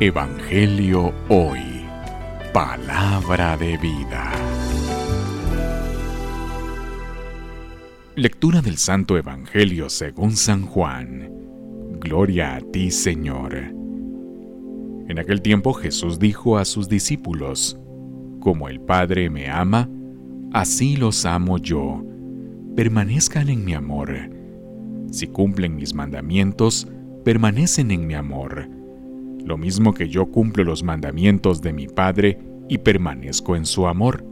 Evangelio Hoy. Palabra de vida. Lectura del Santo Evangelio según San Juan. Gloria a ti, Señor. En aquel tiempo Jesús dijo a sus discípulos, Como el Padre me ama, así los amo yo. Permanezcan en mi amor. Si cumplen mis mandamientos, permanecen en mi amor lo mismo que yo cumplo los mandamientos de mi Padre y permanezco en su amor.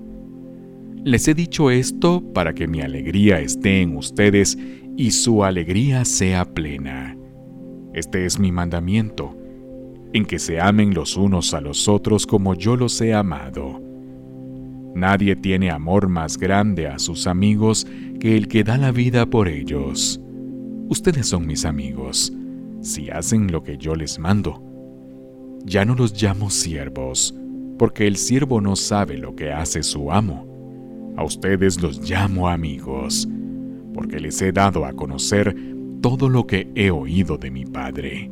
Les he dicho esto para que mi alegría esté en ustedes y su alegría sea plena. Este es mi mandamiento, en que se amen los unos a los otros como yo los he amado. Nadie tiene amor más grande a sus amigos que el que da la vida por ellos. Ustedes son mis amigos, si hacen lo que yo les mando. Ya no los llamo siervos, porque el siervo no sabe lo que hace su amo. A ustedes los llamo amigos, porque les he dado a conocer todo lo que he oído de mi Padre.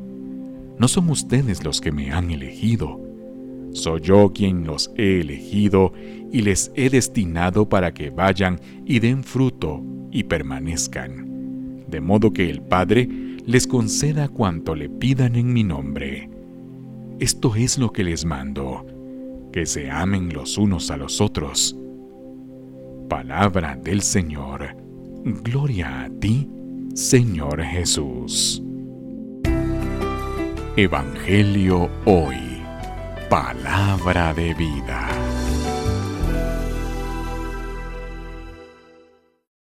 No son ustedes los que me han elegido, soy yo quien los he elegido y les he destinado para que vayan y den fruto y permanezcan, de modo que el Padre les conceda cuanto le pidan en mi nombre. Esto es lo que les mando, que se amen los unos a los otros. Palabra del Señor. Gloria a ti, Señor Jesús. Evangelio hoy. Palabra de vida.